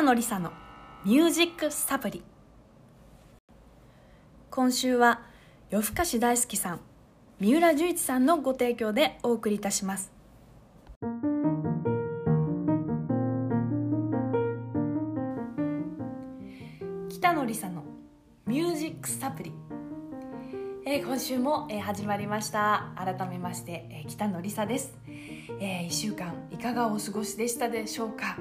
北野梨沙のミュージックサプリ。今週は夜更かし大好きさん三浦十一さんのご提供でお送りいたします。北野梨沙のミュージックサプリ。えー、今週も、えー、始まりました。改めまして、えー、北野梨沙です、えー、1週間いかがお過ごしでしたでしょうか、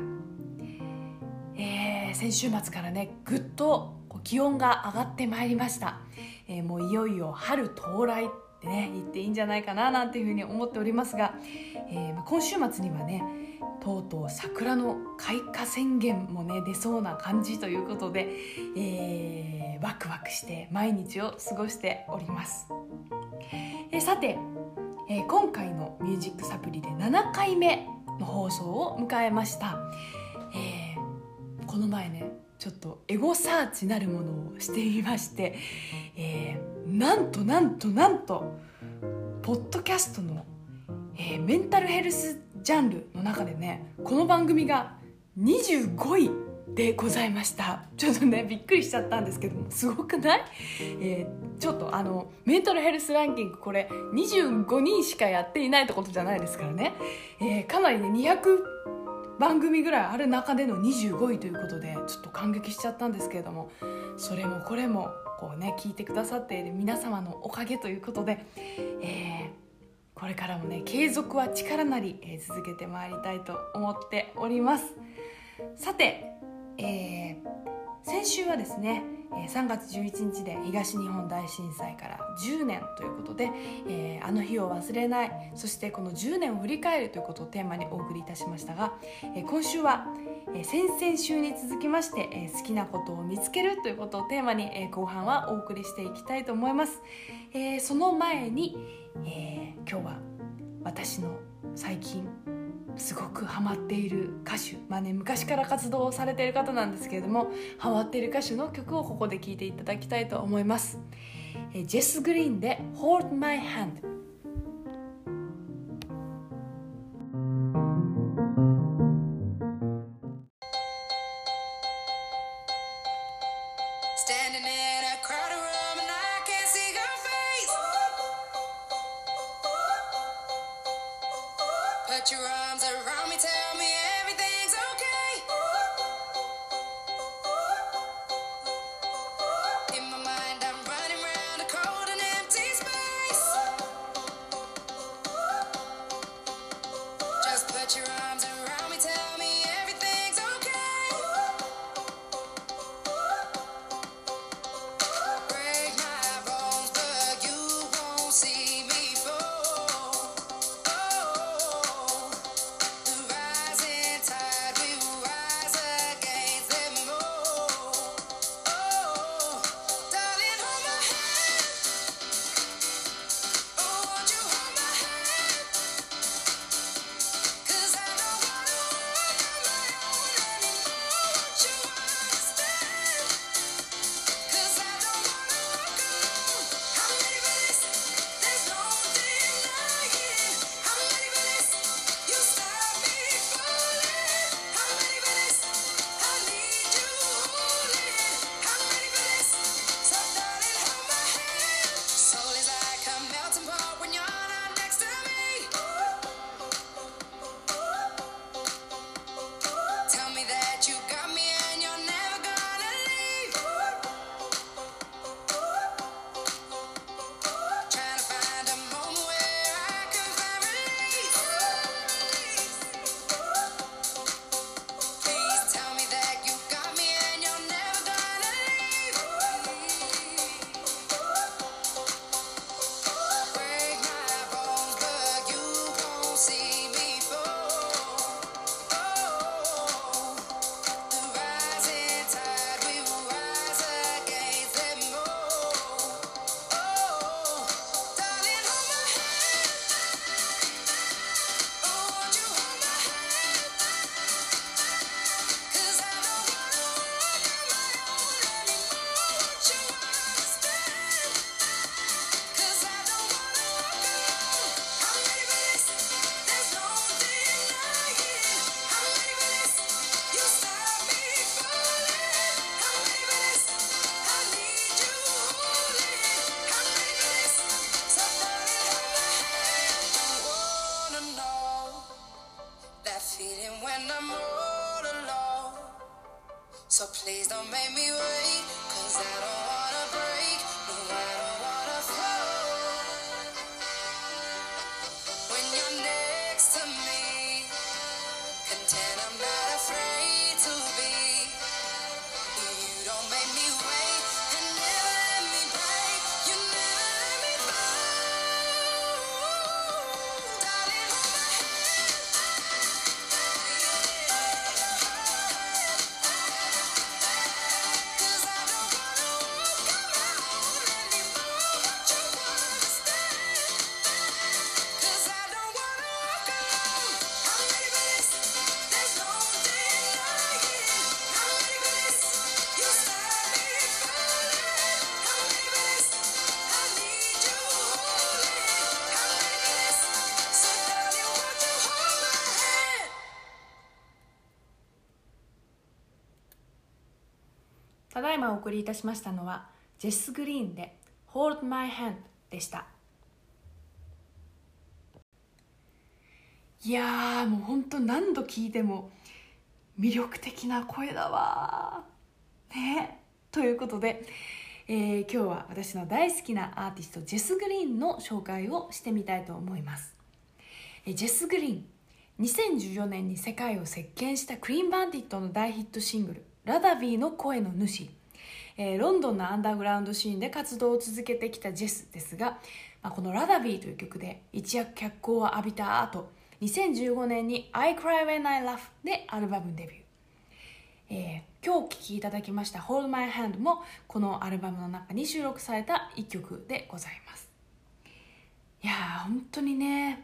えー、先週末からねぐっと気温が上がってまいりました、えー、もういよいよ春到来ってね言っていいんじゃないかななんていうふうに思っておりますが、えー、今週末にはねとうとう桜の開花宣言もね出そうな感じということで、えー、ワクワクして毎日を過ごしております、えー、さて、えー、今回の「ミュージックサプリ」で7回目の放送を迎えました、この前ねちょっとエゴサーチなるものをしてみまして、えー、なんとなんとなんとポッドキャストの、えー、メンタルヘルスジャンルの中でねこの番組が25位でございました。ちょっとねびっくりしちゃったんですけどもすごくない、えー、ちょっとあのメンタルヘルスランキングこれ25人しかやっていないってことじゃないですからね、えー、かなりね200番組ぐらいある中での25位ということでちょっと感激しちゃったんですけれどもそれもこれもこうね聞いてくださっている皆様のおかげということで、えーこれからもね継続は力なり、えー、続けてまいりたいと思っております。さて、えー、先週はですね3月11日で東日本大震災から10年ということで、えー、あの日を忘れない。そしてこの10年を振り返るということをテーマにお送りいたしましたが、えー、今週は、えー、先々週に続きまして、え、好きなことを見つけるということをテーマに、え、後半はお送りしていきたいと思います、え、その前に、え、今日は私の最近すごくハマっている歌手まあね昔から活動されている方なんですけれどもハマっている歌手の曲をここで聴いていただきたいと思います。ジェス・グリーンで「Hold My Hand」Baltimore. ただいまお送りいたしましたのはジェス・グリーンで「Hold My Hand」でした。いやもう本当何度聞いても魅力的な声だわね。ということで、えー、今日は私の大好きなアーティストジェス・グリーンの紹介をしてみたいと思います、え、ジェス・グリーン2014年に世界を席巻したクリーンバンディットの大ヒットシングル「ラダビーの声の主」えー、ロンドンのアンダーグラウンドシーンで活動を続けてきたジェスですが、まあ、この「ラダビー」という曲で一躍脚光を浴びた後2015年に「I Cry When I Laugh」でアルバムデビュー、えー、今日お聴きいただきました「Hold My Hand」もこのアルバムの中に収録された一曲でございます。いやー本当にね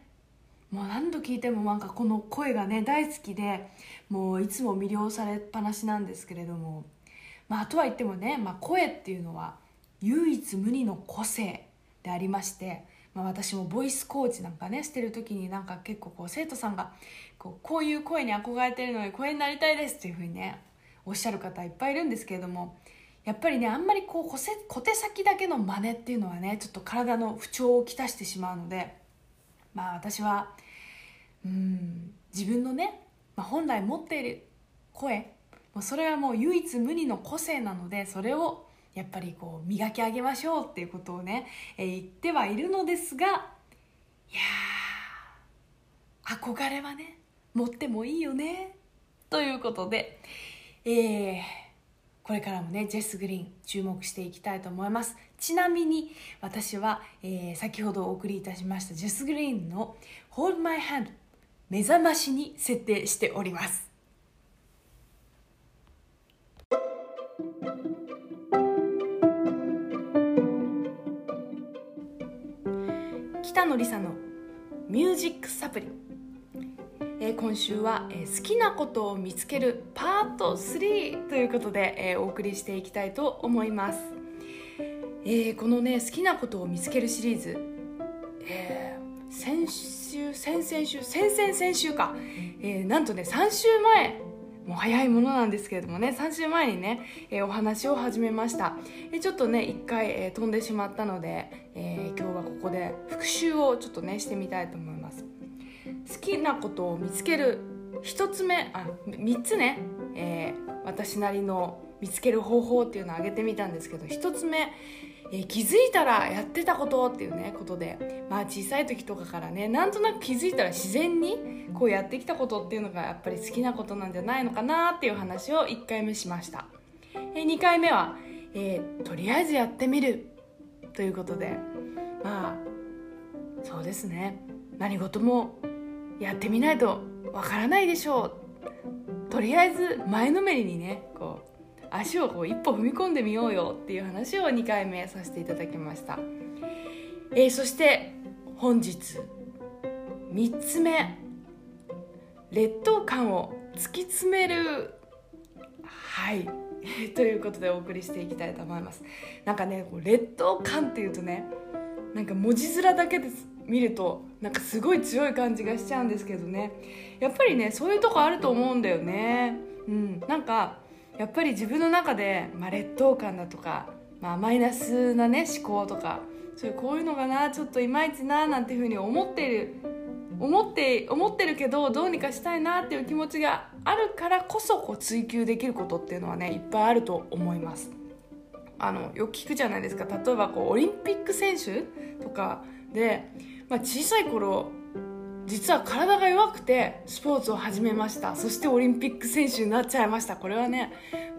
もう何度聞いてもなんかこの声がね大好きでもういつも魅了されっぱなしなんですけれども。まあとは言ってもね、まあ、声っていうのは唯一無二の個性でありましてまあ、私もボイスコーチなんかねしてる時になんか結構こう生徒さんがこうこういう声に憧れてるので声になりたいですっていうふうにねおっしゃる方いっぱいいるんですけれどもやっぱりねあんまりこう小小手先だけの真似っていうのはねちょっと体の不調をきたしてしまうのでまあ私はうん自分のね、まあ、本来持っている声それはもう唯一無二の個性なのでそれをやっぱりこう磨き上げましょうっていうことをね、えー、言ってはいるのですがいや憧れはね持ってもいいよねということで、えー、これからもねジェス・グリーン注目していきたいと思います。ちなみに私は、えー、先ほどお送りいたしましたジェス・グリーンの「Hold My Hand」目覚ましに設定しております。北野梨沙のミュージックサプリ、えー、今週は、えー、好きなことを見つけるパート3ということで、えー、お送りしていきたいと思います、えー、このね好きなことを見つけるシリーズ、えー、先週先々週先々先週か、えー、なんとね3週前。もう早いものなんですけれどもね。3週前にね、えー、お話を始めました、えー、ちょっとね1回、えー、飛んでしまったので、え今日はここで復習をちょっとねしてみたいと思います。好きなことを見つける。1つ目あ3つね、え私なりの見つける方法っていうのを挙げてみたんですけど1つ目えー、気づいたらやってたことっていうねことで。まあ小さい時とかからねなんとなく気づいたら自然にこうやってきたことっていうのがやっぱり好きなことなんじゃないのかなっていう話を1回目しました、えー、2回目は、えー、とりあえずやってみるということで。まあそうですね。何事もやってみないとわからないでしょう。とりあえず前のめりにねこう足をこう一歩踏み込んでみようよっていう話を2回目させていただきました、えー、そして本日3つ目劣等感を突き詰めるはい ということでお送りしていきたいと思います。なんかね劣等感っていうとねなんか文字面だけで見るとなんかすごい強い感じがしちゃうんですけどね。やっぱりねそういうとこあると思うんだよね。うんなんかやっぱり自分の中で、まあ、劣等感だとか、まあ、マイナスなね思考とかそういうこういうのがなちょっといまいちななんていうふうに思ってる思って思ってるけどどうにかしたいなっていう気持ちがあるからこそこう追求できることっていうのはねいっぱいあると思います。あのよく聞くじゃないですか。例えばこうオリンピック選手とかで、まあ、小さい頃実は体が弱くてスポーツを始めました。そしてオリンピック選手になっちゃいました。これはね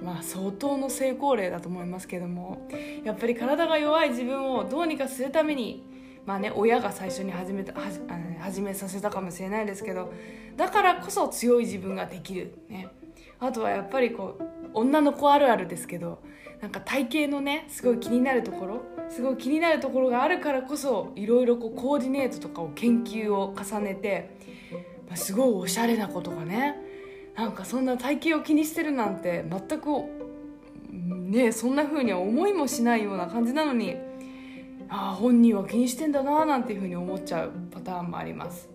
まあ相当の成功例だと思いますけども。やっぱり体が弱い自分をどうにかするためにまあね親が最初に始めたはじ始めさせたかもしれないですけどだからこそ強い自分ができる。ね。あとはやっぱりこう女の子あるあるですけどなんか体型のねすごい気になるところ。すごい気になるところがあるからこそいろいろこうコーディネートとかを研究を重ねて、まあ、すごいおしゃれな子とかねなんかそんな体型を気にしてるなんて全くねそんな風には思いもしないような感じなのにああ本人は気にしてんだななんていう風に思っちゃうパターンもあります。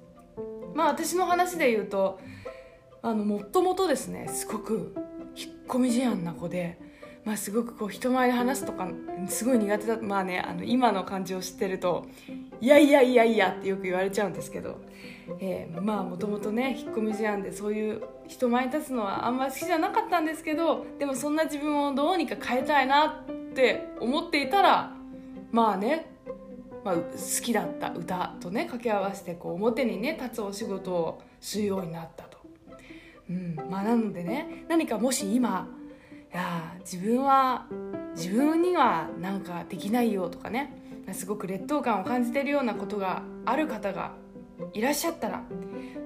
まあ私の話で言うとあのもともとですねすごく引っ込み思案な子でまあ、すごくこう人前で話すとかすごい苦手だまあねあの今の感じを知ってるといやいやいやいやってよく言われちゃうんですけど、えー、まあもともとね引っ込み思案でそういう人前に立つのはあんまり好きじゃなかったんですけどでもそんな自分をどうにか変えたいなって思っていたらまあねまあ、好きだった歌とね掛け合わせてこう表にね立つお仕事をするようになったと、うんまあ、なのでね何かもし今や自分は自分にはなんかできないよとかねすごく劣等感を感じてるようなことがある方がいらっしゃったら、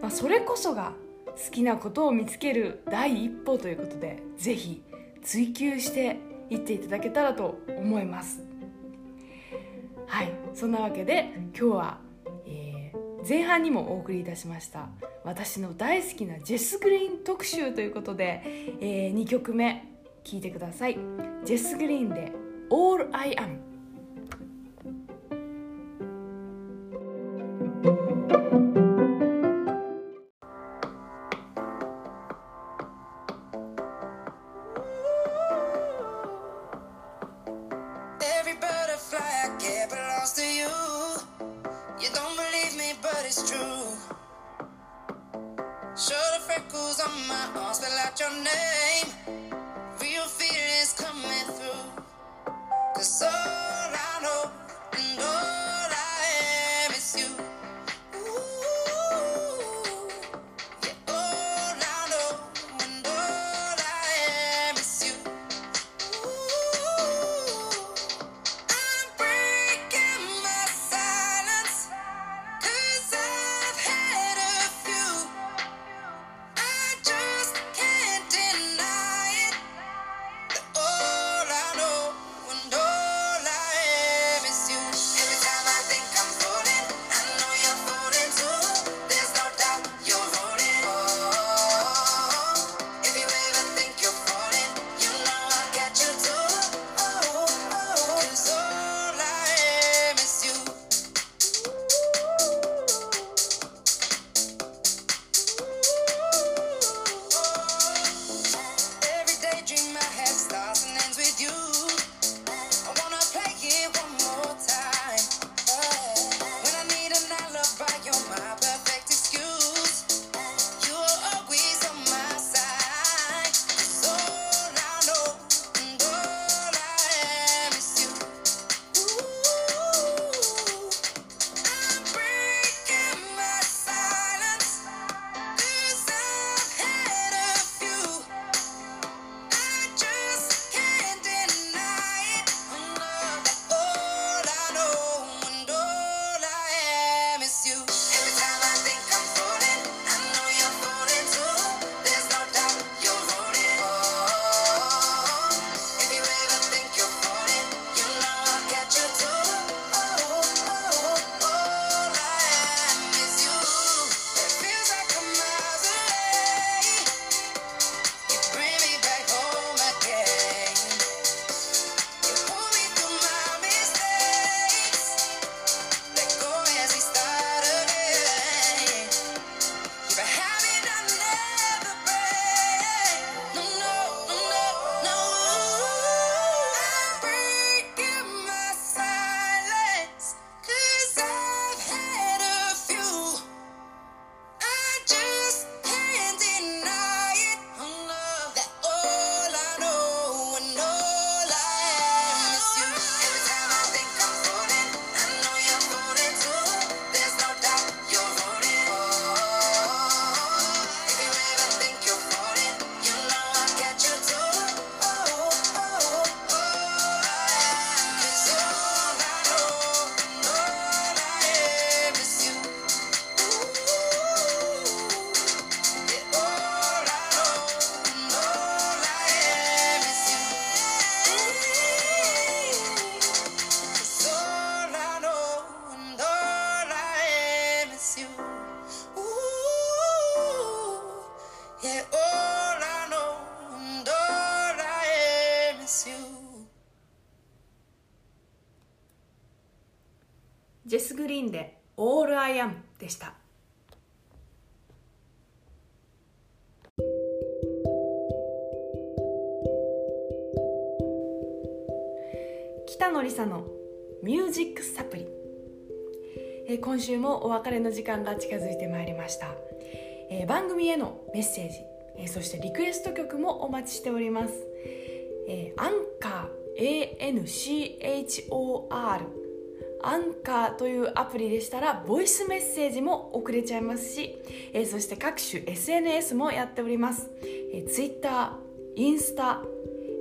まあ、それこそが好きなことを見つける第一歩ということで是非追求していっていただけたらと思います。はいそんなわけで今日は、えー、前半にもお送りいたしました私の大好きなジェス・グリーン特集ということで、えー、2曲目聴いてください。ジェス・グリーンで「All I Am」ジェス・グリーンで「All I Am」でした。北野梨沙のミュージックサプリ、え、今週もお別れの時間が近づいてまいりました、えー、番組へのメッセージ、えー、そしてリクエスト曲もお待ちしております、え、アンカー ANCHOR アンカーというアプリでしたらボイスメッセージも送れちゃいますし、えー、そして各種 SNS もやっております、えー、Twitter、インスタ、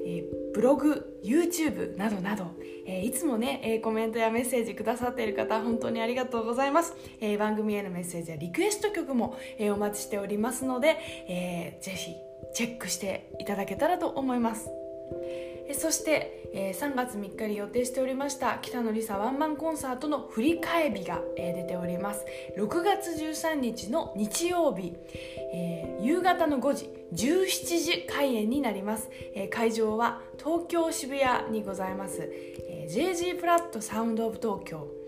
えー、ブログ YouTube などなど、えー、いつもね、えー、コメントやメッセージくださっている方本当にありがとうございます、え、番組へのメッセージやリクエスト曲も、え、お待ちしておりますので、えー、ぜひチェックしていただけたらと思います。そして、え、3月3日に予定しておりました北野梨沙ワンマンコンサートの振り替え日が、え、出ております。6月13日の日曜日、え、夕方の5時17時開演になります、え、会場は東京渋谷にございます、え、JG プラットサウンドオブ東京。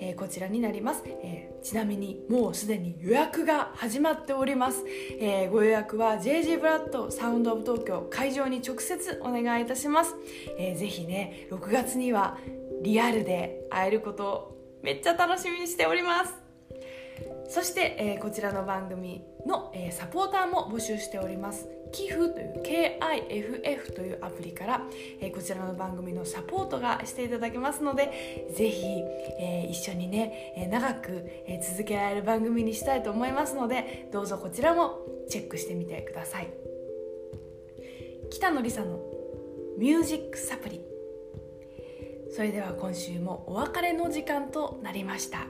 えー、こちらになります、えー、ちなみにもうすでに予約が始まっております、えー、ご予約は JG ブラッドサウンドオブ東京会場に直接お願いいたします、えー、ぜひね6月にはリアルで会えることをめっちゃ楽しみにしております。そして、えー、こちらの番組の、えー、サポーターも募集しております。寄付という KIFF というアプリから、えー、こちらの番組のサポートがしていただけますのでぜひ、えー、一緒にね、え、長く、え続けられる番組にしたいと思いますのでどうぞこちらもチェックしてみてください。北野梨沙のミュージックサプリそれでは今週もお別れの時間となりました、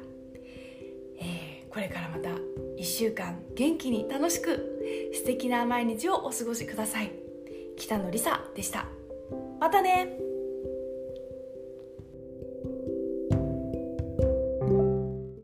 えこれからまた1週間元気に楽しく素敵な毎日をお過ごしください。北野梨沙でした。またね。